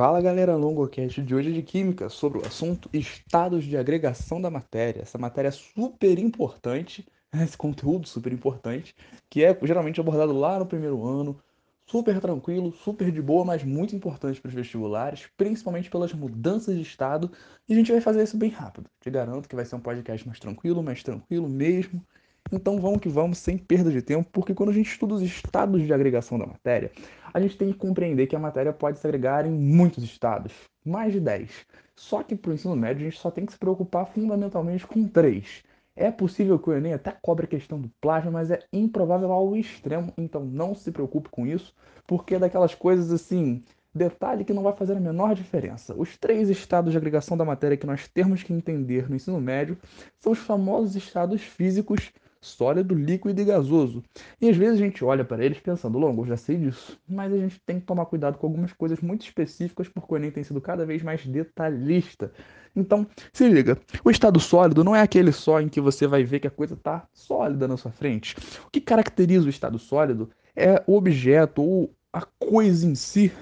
Fala galera, LongoCast de hoje é de Química sobre o assunto estados de agregação da matéria. Essa matéria é super importante, esse conteúdo super importante, que é geralmente abordado lá no primeiro ano, super tranquilo, super de boa, mas muito importante para os vestibulares, principalmente pelas mudanças de estado, e a gente vai fazer isso bem rápido. Te garanto que vai ser um podcast mais tranquilo, mais tranquilo mesmo, então vamos que vamos, sem perda de tempo, porque quando a gente estuda os estados de agregação da matéria, a gente tem que compreender que a matéria pode se agregar em muitos estados, mais de 10. Só que para o ensino médio a gente só tem que se preocupar fundamentalmente com três. É possível que o Enem até cobre a questão do plasma, mas é improvável ao extremo, então não se preocupe com isso, porque é daquelas coisas assim, detalhe que não vai fazer a menor diferença. Os três estados de agregação da matéria que nós temos que entender no ensino médio são os famosos estados físicos sólido, líquido e gasoso. E às vezes a gente olha para eles pensando, longo, já sei disso, mas a gente tem que tomar cuidado com algumas coisas muito específicas, porque o Enem tem sido cada vez mais detalhista. Então, se liga, o estado sólido não é aquele só em que você vai ver que a coisa está sólida na sua frente. O que caracteriza o estado sólido é o objeto ou a coisa em si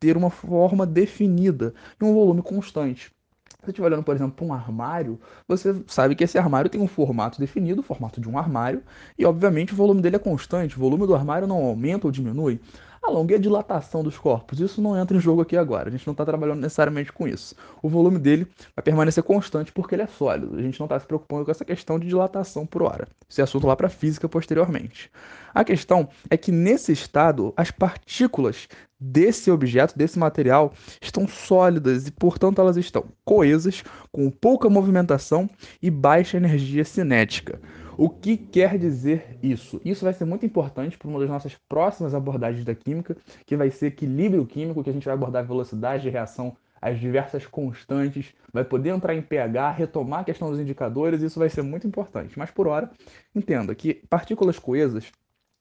ter uma forma definida e um volume constante você estiver olhando, por exemplo, para um armário, você sabe que esse armário tem um formato definido, o formato de um armário, e obviamente o volume dele é constante, o volume do armário não aumenta ou diminui. A longa é a dilatação dos corpos, isso não entra em jogo aqui agora, a gente não está trabalhando necessariamente com isso. O volume dele vai permanecer constante porque ele é sólido, a gente não está se preocupando com essa questão de dilatação por hora. Isso é assunto lá para física posteriormente. A questão é que nesse estado, as partículas desse objeto, desse material, estão sólidas e, portanto, elas estão coesas, com pouca movimentação e baixa energia cinética. O que quer dizer isso? Isso vai ser muito importante para uma das nossas próximas abordagens da química, que vai ser equilíbrio químico, que a gente vai abordar velocidade de reação as diversas constantes, vai poder entrar em pH, retomar a questão dos indicadores, isso vai ser muito importante. Mas por hora, entenda que partículas coesas,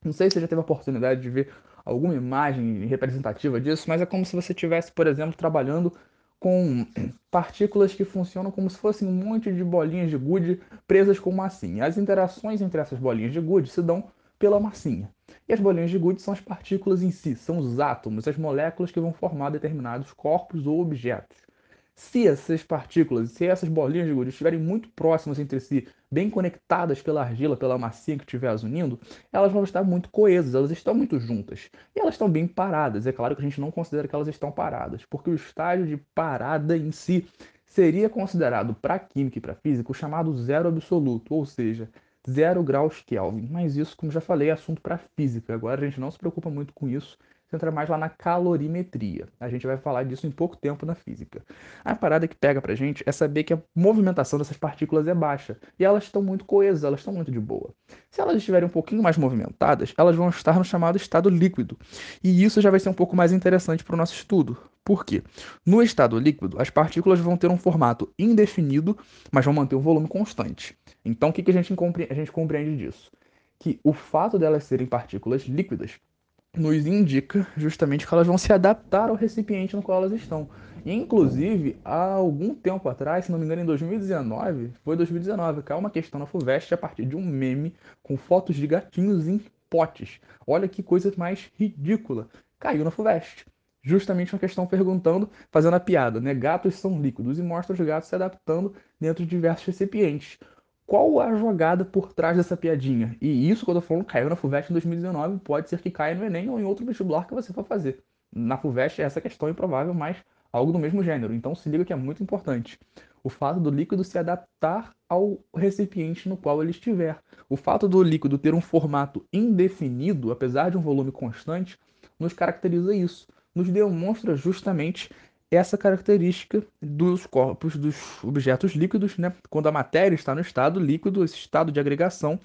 não sei se você já teve a oportunidade de ver alguma imagem representativa disso, mas é como se você estivesse, por exemplo, trabalhando com partículas que funcionam como se fossem um monte de bolinhas de gude presas com massinha. As interações entre essas bolinhas de gude se dão pela massinha. E as bolinhas de gude são as partículas em si, são os átomos, as moléculas que vão formar determinados corpos ou objetos. Se essas partículas, se essas bolinhas de gude estiverem muito próximas entre si, bem conectadas pela argila, pela massinha que estiver as unindo, elas vão estar muito coesas, elas estão muito juntas. E elas estão bem paradas. É claro que a gente não considera que elas estão paradas, porque o estágio de parada em si seria considerado para química e para física o chamado zero absoluto, ou seja, zero graus Kelvin. Mas isso, como já falei, é assunto para física. Agora a gente não se preocupa muito com isso entra mais lá na calorimetria. A gente vai falar disso em pouco tempo na física. A parada que pega pra gente é saber que a movimentação dessas partículas é baixa e elas estão muito coesas, elas estão muito de boa. Se elas estiverem um pouquinho mais movimentadas, elas vão estar no chamado estado líquido. E isso já vai ser um pouco mais interessante para o nosso estudo. Por quê? No estado líquido, as partículas vão ter um formato indefinido, mas vão manter um volume constante. Então, o que, que a, gente a gente compreende disso? Que o fato delas serem partículas líquidas nos indica justamente que elas vão se adaptar ao recipiente no qual elas estão. Inclusive, há algum tempo atrás, se não me engano, em 2019, foi 2019, caiu uma questão na FUVEST a partir de um meme com fotos de gatinhos em potes. Olha que coisa mais ridícula. Caiu na FUVEST. Justamente uma questão perguntando, fazendo a piada, né? Gatos são líquidos e mostra os gatos se adaptando dentro de diversos recipientes qual a jogada por trás dessa piadinha. E isso, quando eu falo caiu na FUVEST em 2019, pode ser que caia no Enem ou em outro vestibular que você for fazer. Na FUVEST, essa questão é improvável, mas algo do mesmo gênero. Então se liga que é muito importante. O fato do líquido se adaptar ao recipiente no qual ele estiver. O fato do líquido ter um formato indefinido, apesar de um volume constante, nos caracteriza isso. Nos demonstra justamente essa característica dos corpos dos objetos líquidos, né? quando a matéria está no estado líquido, esse estado de agregação,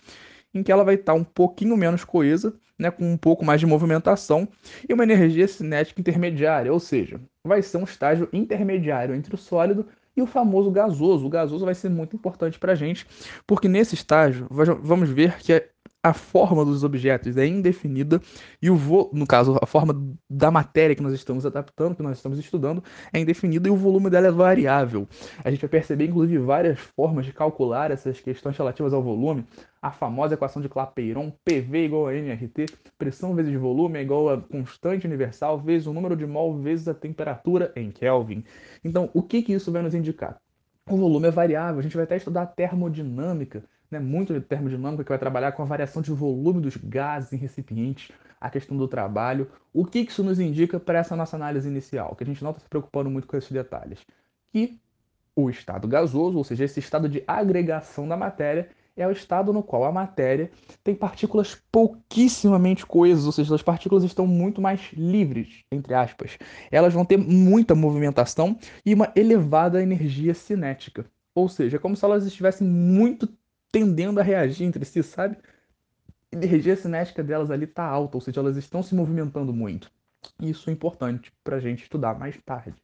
em que ela vai estar um pouquinho menos coesa, né? com um pouco mais de movimentação e uma energia cinética intermediária, ou seja, vai ser um estágio intermediário entre o sólido e o famoso gasoso. O gasoso vai ser muito importante para a gente, porque nesse estágio vamos ver que a forma dos objetos é indefinida e o vo... no caso a forma da matéria que nós estamos adaptando, que nós estamos estudando, é indefinida e o volume dela é variável. A gente vai perceber inclusive várias formas de calcular essas questões relativas ao volume. A famosa equação de Clapeyron, PV igual a nRT, pressão vezes volume é igual a constante universal vezes o número de mol vezes a temperatura em Kelvin. Então, o que que isso vai nos indicar? O volume é variável, a gente vai até estudar termodinâmica né, muito de termodinâmica, que vai trabalhar com a variação de volume dos gases em recipientes, a questão do trabalho. O que isso nos indica para essa nossa análise inicial? Que a gente não está se preocupando muito com esses detalhes. Que o estado gasoso, ou seja, esse estado de agregação da matéria, é o estado no qual a matéria tem partículas pouquíssimamente coesas, ou seja, as partículas estão muito mais livres, entre aspas. Elas vão ter muita movimentação e uma elevada energia cinética. Ou seja, é como se elas estivessem muito tendendo a reagir entre si, sabe? A energia cinética delas ali está alta, ou seja, elas estão se movimentando muito. Isso é importante para a gente estudar mais tarde.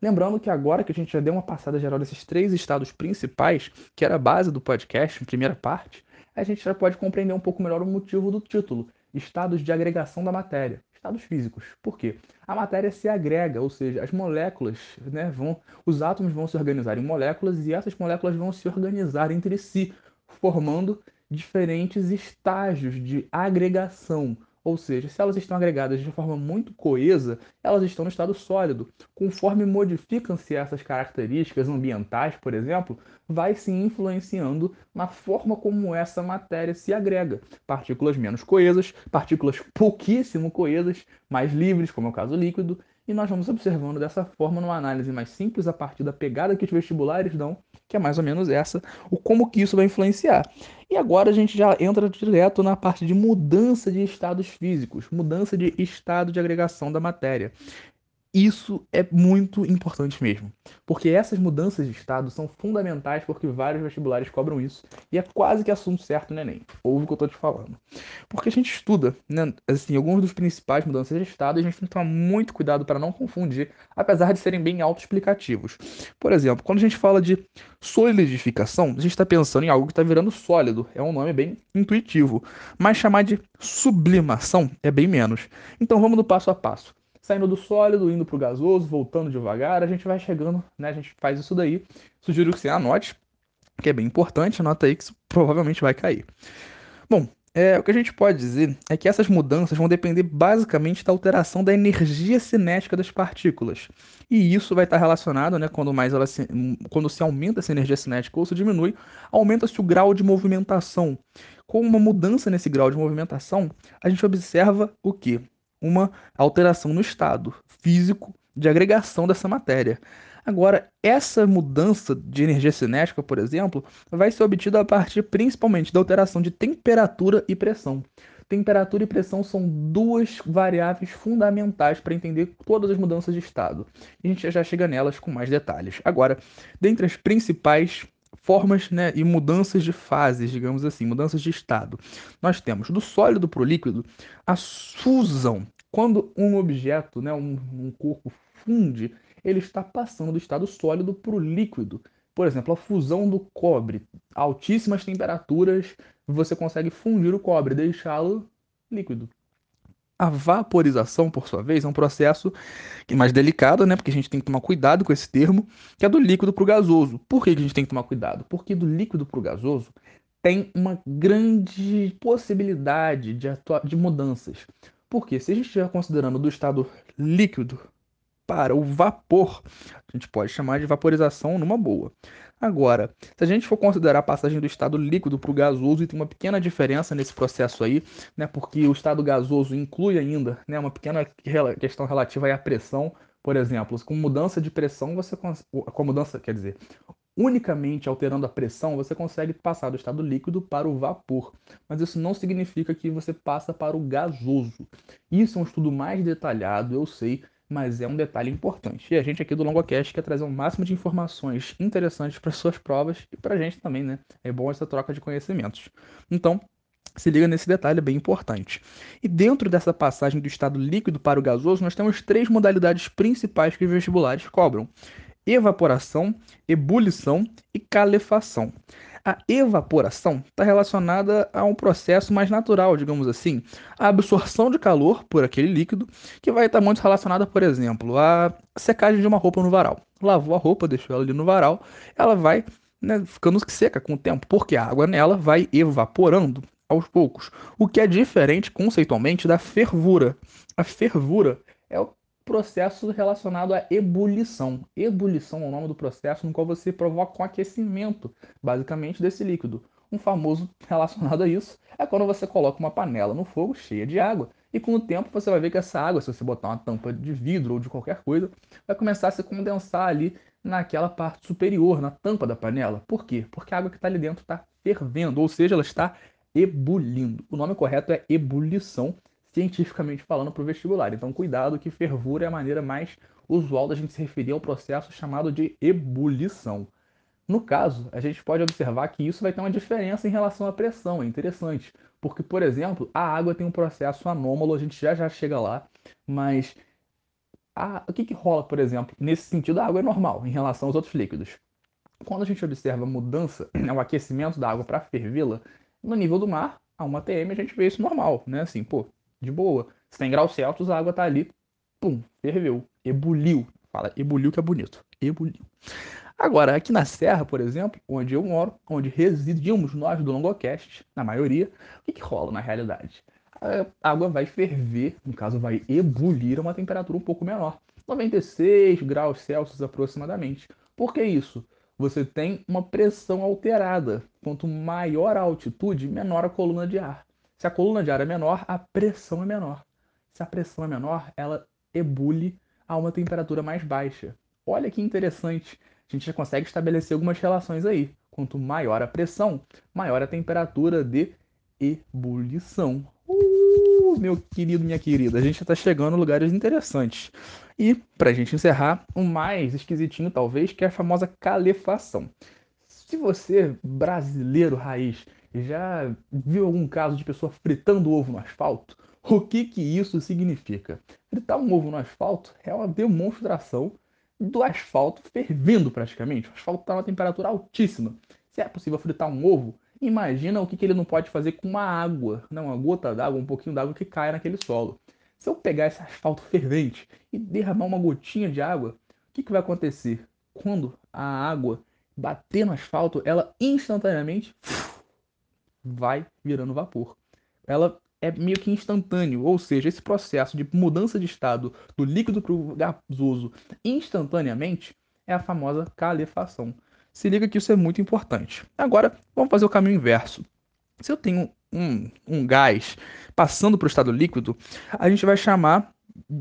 Lembrando que agora que a gente já deu uma passada geral desses três estados principais, que era a base do podcast, em primeira parte, a gente já pode compreender um pouco melhor o motivo do título: Estados de agregação da matéria. Estados físicos. Por quê? A matéria se agrega, ou seja, as moléculas, né, vão, os átomos vão se organizar em moléculas e essas moléculas vão se organizar entre si, formando diferentes estágios de agregação. Ou seja, se elas estão agregadas de forma muito coesa, elas estão no estado sólido. Conforme modificam-se essas características ambientais, por exemplo, vai se influenciando na forma como essa matéria se agrega. Partículas menos coesas, partículas pouquíssimo coesas, mais livres, como é o caso líquido, e nós vamos observando dessa forma numa análise mais simples a partir da pegada que os vestibulares dão, que é mais ou menos essa, o como que isso vai influenciar. E agora a gente já entra direto na parte de mudança de estados físicos, mudança de estado de agregação da matéria. Isso é muito importante mesmo, porque essas mudanças de estado são fundamentais porque vários vestibulares cobram isso e é quase que assunto certo no Enem. Ouve o que eu estou te falando. Porque a gente estuda, né, assim, alguns dos principais mudanças de estado e a gente tem que tomar muito cuidado para não confundir, apesar de serem bem autoexplicativos. Por exemplo, quando a gente fala de solidificação, a gente está pensando em algo que está virando sólido, é um nome bem intuitivo, mas chamar de sublimação é bem menos. Então vamos do passo a passo saindo do sólido, indo para o gasoso, voltando devagar, a gente vai chegando, né? A gente faz isso daí. Sugiro que você anote, que é bem importante, anota aí que isso provavelmente vai cair. Bom, é, o que a gente pode dizer é que essas mudanças vão depender basicamente da alteração da energia cinética das partículas. E isso vai estar relacionado, né, quando mais ela se, quando se aumenta essa energia cinética ou se diminui, aumenta-se o grau de movimentação. Com uma mudança nesse grau de movimentação, a gente observa o que? Uma alteração no estado físico de agregação dessa matéria. Agora, essa mudança de energia cinética, por exemplo, vai ser obtida a partir principalmente da alteração de temperatura e pressão. Temperatura e pressão são duas variáveis fundamentais para entender todas as mudanças de estado. A gente já chega nelas com mais detalhes. Agora, dentre as principais formas né, e mudanças de fases, digamos assim, mudanças de estado. Nós temos do sólido para o líquido a fusão. Quando um objeto, né, um, um corpo funde, ele está passando do estado sólido para o líquido. Por exemplo, a fusão do cobre. Altíssimas temperaturas você consegue fundir o cobre, deixá-lo líquido. A vaporização, por sua vez, é um processo mais delicado, né? Porque a gente tem que tomar cuidado com esse termo, que é do líquido para o gasoso. Por que a gente tem que tomar cuidado? Porque do líquido para o gasoso tem uma grande possibilidade de, de mudanças. Porque se a gente estiver considerando do estado líquido para o vapor, a gente pode chamar de vaporização numa boa. Agora, se a gente for considerar a passagem do estado líquido para o gasoso, e tem uma pequena diferença nesse processo aí, né, porque o estado gasoso inclui ainda né, uma pequena questão relativa à pressão, por exemplo, com mudança de pressão, você com a mudança, quer dizer, unicamente alterando a pressão, você consegue passar do estado líquido para o vapor. Mas isso não significa que você passa para o gasoso. Isso é um estudo mais detalhado, eu sei, mas é um detalhe importante. E a gente aqui do LongoCast quer trazer o um máximo de informações interessantes para suas provas e para a gente também, né? É bom essa troca de conhecimentos. Então, se liga nesse detalhe, é bem importante. E dentro dessa passagem do estado líquido para o gasoso, nós temos três modalidades principais que os vestibulares cobram: evaporação, ebulição e calefação. A evaporação está relacionada a um processo mais natural, digamos assim, a absorção de calor por aquele líquido, que vai estar muito relacionada, por exemplo, à secagem de uma roupa no varal. Lavou a roupa, deixou ela ali no varal, ela vai né, ficando seca com o tempo, porque a água nela vai evaporando aos poucos, o que é diferente conceitualmente da fervura. A fervura é o processo relacionado à ebulição. Ebulição é o nome do processo no qual você provoca um aquecimento, basicamente, desse líquido. Um famoso relacionado a isso é quando você coloca uma panela no fogo cheia de água e com o tempo você vai ver que essa água, se você botar uma tampa de vidro ou de qualquer coisa, vai começar a se condensar ali naquela parte superior, na tampa da panela. Por quê? Porque a água que está ali dentro está fervendo, ou seja, ela está ebulindo. O nome correto é ebulição cientificamente falando para o vestibular. Então, cuidado que fervura é a maneira mais usual da gente se referir ao processo chamado de ebulição. No caso, a gente pode observar que isso vai ter uma diferença em relação à pressão, é interessante, porque, por exemplo, a água tem um processo anômalo, a gente já já chega lá, mas a... o que, que rola, por exemplo? Nesse sentido, a água é normal em relação aos outros líquidos. Quando a gente observa a mudança, né, o aquecimento da água para fervê-la, no nível do mar, a 1 atm, a gente vê isso normal, né? Assim, pô, de boa. 100 graus Celsius, a água tá ali, pum, ferveu, ebuliu. Fala, ebuliu que é bonito, ebuliu. Agora, aqui na Serra, por exemplo, onde eu moro, onde residimos nós do Longocast, na maioria, o que, que rola na realidade? A água vai ferver, no caso vai ebulir a uma temperatura um pouco menor, 96 graus Celsius aproximadamente. Por que isso? Você tem uma pressão alterada. Quanto maior a altitude, menor a coluna de ar. Se a coluna de ar é menor, a pressão é menor. Se a pressão é menor, ela ebule a uma temperatura mais baixa. Olha que interessante. A gente já consegue estabelecer algumas relações aí. Quanto maior a pressão, maior a temperatura de ebulição. Uh, meu querido, minha querida, a gente está chegando a lugares interessantes. E, para a gente encerrar, o mais esquisitinho talvez, que é a famosa calefação. Se você, brasileiro raiz, já viu algum caso de pessoa fritando ovo no asfalto? O que que isso significa? Fritar um ovo no asfalto é uma demonstração do asfalto fervendo praticamente. O asfalto está a uma temperatura altíssima. Se é possível fritar um ovo, imagina o que, que ele não pode fazer com uma água, não, uma gota d'água, um pouquinho d'água que cai naquele solo. Se eu pegar esse asfalto fervente e derramar uma gotinha de água, o que, que vai acontecer? Quando a água bater no asfalto, ela instantaneamente vai virando vapor. Ela é meio que instantâneo, ou seja, esse processo de mudança de estado do líquido para o gasoso instantaneamente é a famosa calefação. Se liga que isso é muito importante. Agora, vamos fazer o caminho inverso. Se eu tenho um, um gás passando para o estado líquido, a gente vai chamar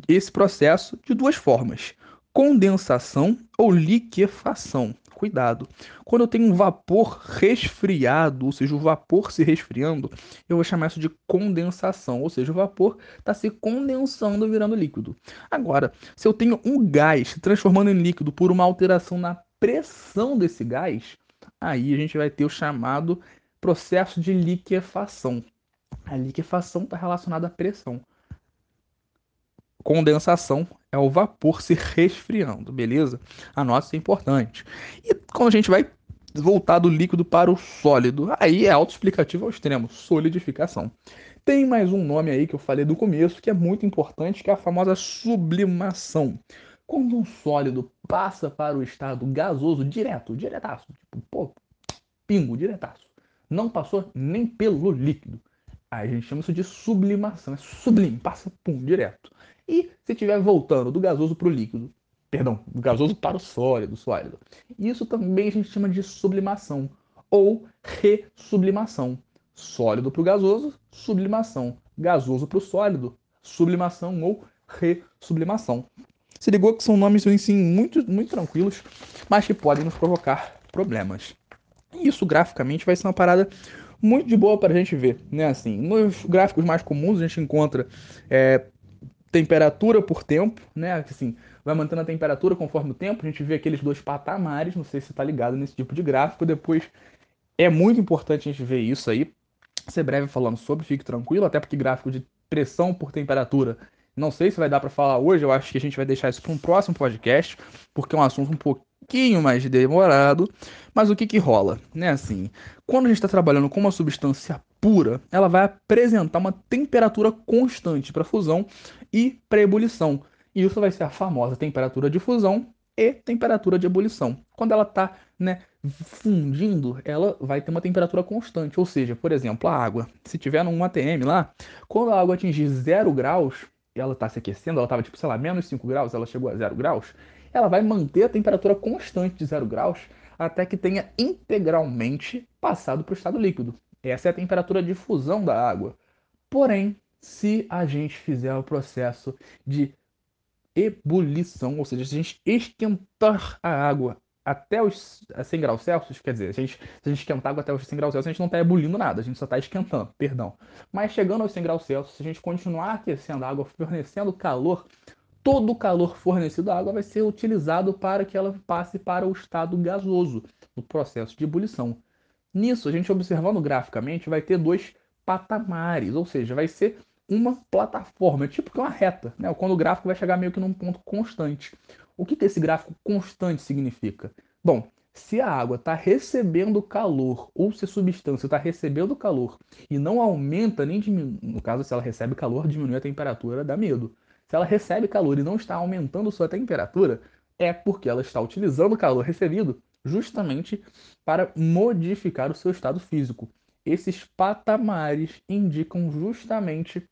esse processo de duas formas: condensação ou liquefação cuidado. Quando eu tenho um vapor resfriado, ou seja, o vapor se resfriando, eu vou chamar isso de condensação, ou seja, o vapor está se condensando virando líquido. Agora, se eu tenho um gás se transformando em líquido por uma alteração na pressão desse gás, aí a gente vai ter o chamado processo de liquefação. A liquefação está relacionada à pressão. Condensação é o vapor se resfriando, beleza? Anote isso é importante. E quando a gente vai voltar do líquido para o sólido, aí é autoexplicativo ao extremo, solidificação. Tem mais um nome aí que eu falei do começo, que é muito importante, que é a famosa sublimação. Quando um sólido passa para o estado gasoso direto, diretaço, tipo, pô, pingo, diretaço, não passou nem pelo líquido. Aí a gente chama isso de sublimação, é sublime, passa pum, direto. E se estiver voltando do gasoso para o líquido, perdão, do gasoso para o sólido, sólido, isso também a gente chama de sublimação ou ressublimação. Sólido para o gasoso, sublimação. Gasoso para o sólido, sublimação ou ressublimação. Se ligou que são nomes assim, muito, muito tranquilos, mas que podem nos provocar problemas. E isso graficamente vai ser uma parada muito de boa para a gente ver, né? Assim, nos gráficos mais comuns a gente encontra é, temperatura por tempo, né? Assim, vai mantendo a temperatura conforme o tempo. A gente vê aqueles dois patamares, não sei se está ligado nesse tipo de gráfico. Depois é muito importante a gente ver isso aí. Ser breve falando sobre, fique tranquilo, até porque gráfico de pressão por temperatura, não sei se vai dar para falar hoje. Eu acho que a gente vai deixar isso para um próximo podcast, porque é um assunto um pouquinho mais demorado, mas o que que rola? Né, assim, quando a gente está trabalhando com uma substância pura, ela vai apresentar uma temperatura constante para fusão e para ebulição. E isso vai ser a famosa temperatura de fusão e temperatura de ebulição. Quando ela está né, fundindo, ela vai ter uma temperatura constante. Ou seja, por exemplo, a água. Se tiver num ATM lá, quando a água atingir zero graus, ela está se aquecendo, ela estava tipo, sei lá, menos 5 graus, ela chegou a zero graus, ela vai manter a temperatura constante de zero graus até que tenha integralmente passado para o estado líquido. Essa é a temperatura de fusão da água. Porém, se a gente fizer o processo de ebulição, ou seja, se a gente esquentar a água até os 100 graus Celsius, quer dizer, a gente, se a gente esquentar água até os 100 graus Celsius, a gente não está ebulindo nada, a gente só está esquentando, perdão. Mas chegando aos 100 graus Celsius, se a gente continuar aquecendo a água, fornecendo calor, todo o calor fornecido à água vai ser utilizado para que ela passe para o estado gasoso, no processo de ebulição. Nisso, a gente observando graficamente, vai ter dois patamares, ou seja, vai ser uma plataforma, é tipo que uma reta, né? quando o gráfico vai chegar meio que num ponto constante. O que, que esse gráfico constante significa? Bom, se a água está recebendo calor, ou se a substância está recebendo calor e não aumenta nem diminui, no caso, se ela recebe calor, diminui a temperatura, dá medo. Se ela recebe calor e não está aumentando sua temperatura, é porque ela está utilizando o calor recebido justamente para modificar o seu estado físico. Esses patamares indicam justamente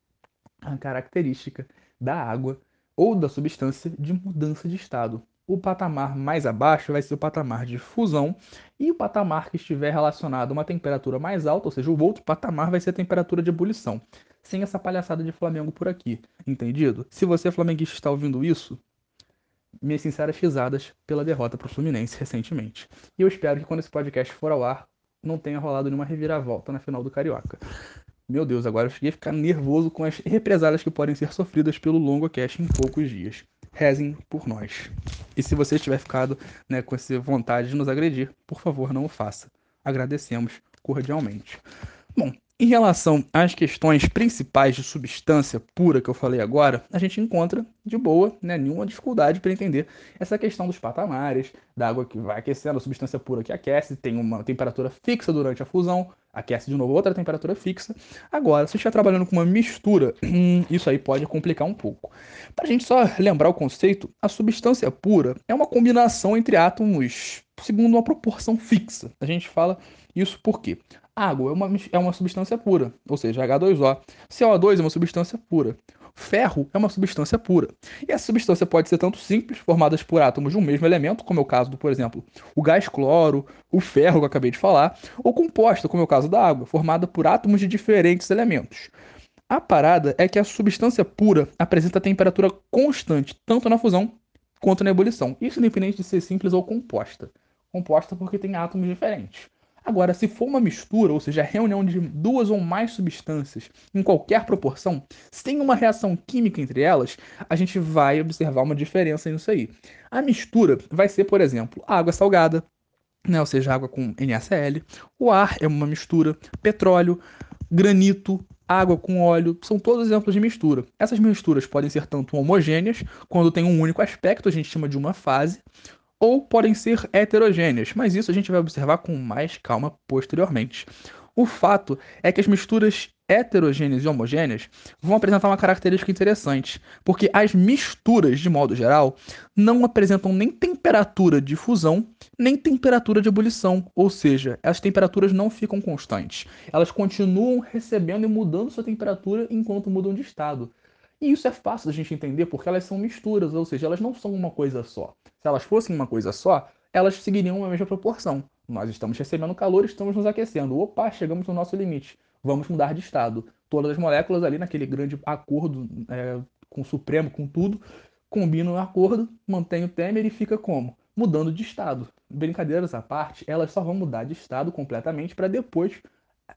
a característica da água ou da substância de mudança de estado. O patamar mais abaixo vai ser o patamar de fusão, e o patamar que estiver relacionado a uma temperatura mais alta, ou seja, o outro patamar vai ser a temperatura de ebulição. Sem essa palhaçada de Flamengo por aqui, entendido? Se você, flamenguista, está ouvindo isso, minhas sinceras risadas pela derrota para o Fluminense recentemente. E eu espero que quando esse podcast for ao ar, não tenha rolado nenhuma reviravolta na final do Carioca. Meu Deus, agora eu cheguei a ficar nervoso com as represálias que podem ser sofridas pelo longo cast em poucos dias. Rezem por nós. E se você tiver ficado né, com essa vontade de nos agredir, por favor, não o faça. Agradecemos cordialmente. Bom, em relação às questões principais de substância pura que eu falei agora, a gente encontra de boa, né, nenhuma dificuldade para entender essa questão dos patamares, da água que vai aquecendo, a substância pura que aquece, tem uma temperatura fixa durante a fusão, aquece de novo outra temperatura fixa. Agora, se estiver trabalhando com uma mistura, hum, isso aí pode complicar um pouco. Para a gente só lembrar o conceito, a substância pura é uma combinação entre átomos segundo uma proporção fixa. A gente fala isso porque água é uma, é uma substância pura, ou seja, H2O. CO2 é uma substância pura. Ferro é uma substância pura. E essa substância pode ser tanto simples, formadas por átomos de um mesmo elemento, como é o caso do, por exemplo, o gás cloro, o ferro que eu acabei de falar, ou composta, como é o caso da água, formada por átomos de diferentes elementos. A parada é que a substância pura apresenta temperatura constante, tanto na fusão quanto na ebulição. Isso independente de ser simples ou composta. Composta porque tem átomos diferentes. Agora, se for uma mistura, ou seja, a reunião de duas ou mais substâncias em qualquer proporção, sem uma reação química entre elas, a gente vai observar uma diferença nisso aí. A mistura vai ser, por exemplo, água salgada, né, ou seja, água com NaCl. O ar é uma mistura, petróleo, granito, água com óleo, são todos exemplos de mistura. Essas misturas podem ser tanto homogêneas, quando tem um único aspecto, a gente chama de uma fase, ou podem ser heterogêneas, mas isso a gente vai observar com mais calma posteriormente. O fato é que as misturas heterogêneas e homogêneas vão apresentar uma característica interessante, porque as misturas, de modo geral, não apresentam nem temperatura de fusão, nem temperatura de ebulição, ou seja, as temperaturas não ficam constantes. Elas continuam recebendo e mudando sua temperatura enquanto mudam de estado. E isso é fácil da gente entender porque elas são misturas, ou seja, elas não são uma coisa só. Se elas fossem uma coisa só, elas seguiriam a mesma proporção. Nós estamos recebendo calor, estamos nos aquecendo. Opa, chegamos no nosso limite. Vamos mudar de estado. Todas as moléculas ali naquele grande acordo é, com o Supremo, com tudo, combinam o acordo, mantém o Temer e fica como? Mudando de estado. Brincadeiras à parte, elas só vão mudar de estado completamente para depois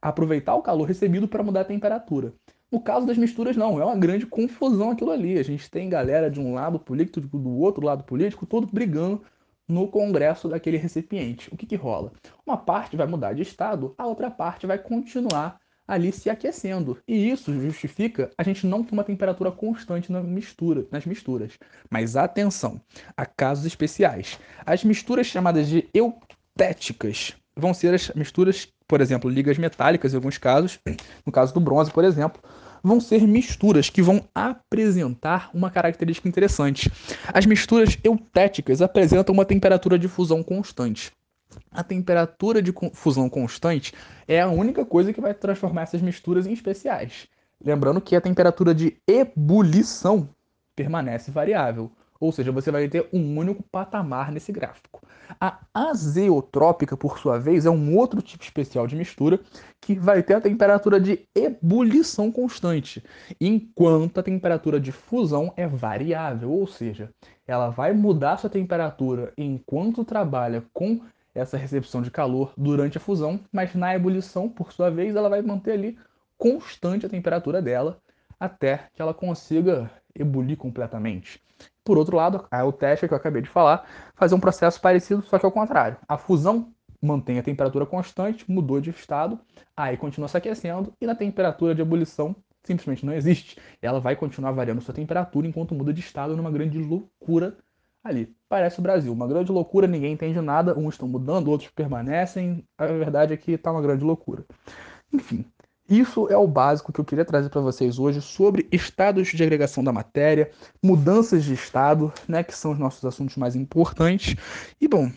aproveitar o calor recebido para mudar a temperatura. No caso das misturas, não, é uma grande confusão aquilo ali. A gente tem galera de um lado político, do outro lado político, todo brigando no congresso daquele recipiente. O que, que rola? Uma parte vai mudar de estado, a outra parte vai continuar ali se aquecendo. E isso justifica a gente não ter uma temperatura constante na mistura, nas misturas. Mas atenção, há casos especiais. As misturas chamadas de eutéticas vão ser as misturas, por exemplo, ligas metálicas em alguns casos, no caso do bronze, por exemplo, vão ser misturas que vão apresentar uma característica interessante. As misturas eutéticas apresentam uma temperatura de fusão constante a temperatura de fusão constante é a única coisa que vai transformar essas misturas em especiais. Lembrando que a temperatura de ebulição permanece variável, ou seja, você vai ter um único patamar nesse gráfico. A azeotrópica, por sua vez, é um outro tipo especial de mistura que vai ter a temperatura de ebulição constante, enquanto a temperatura de fusão é variável, ou seja, ela vai mudar sua temperatura enquanto trabalha com essa recepção de calor durante a fusão, mas na ebulição, por sua vez, ela vai manter ali constante a temperatura dela até que ela consiga ebulir completamente. Por outro lado, a eutéstica que eu acabei de falar fazer um processo parecido, só que ao contrário. A fusão mantém a temperatura constante, mudou de estado, aí continua se aquecendo e na temperatura de ebulição simplesmente não existe. Ela vai continuar variando sua temperatura enquanto muda de estado numa grande loucura ali. Parece o Brasil, uma grande loucura, ninguém entende nada, uns estão mudando, outros permanecem. A verdade é que está uma grande loucura. Enfim, isso é o básico que eu queria trazer para vocês hoje sobre estados de agregação da matéria, mudanças de estado, né, que são os nossos assuntos mais importantes. E bom,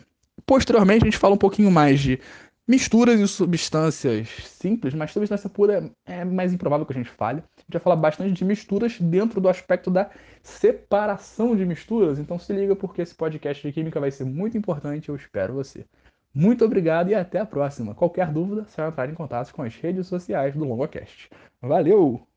posteriormente a gente fala um pouquinho mais de misturas e substâncias simples, mas substância pura é mais improvável que a gente fale. A gente vai falar bastante de misturas dentro do aspecto da separação de misturas, então se liga porque esse podcast de química vai ser muito importante, eu espero você. Muito obrigado e até a próxima. Qualquer dúvida, vai entrar em contato com as redes sociais do LongoCast. Valeu!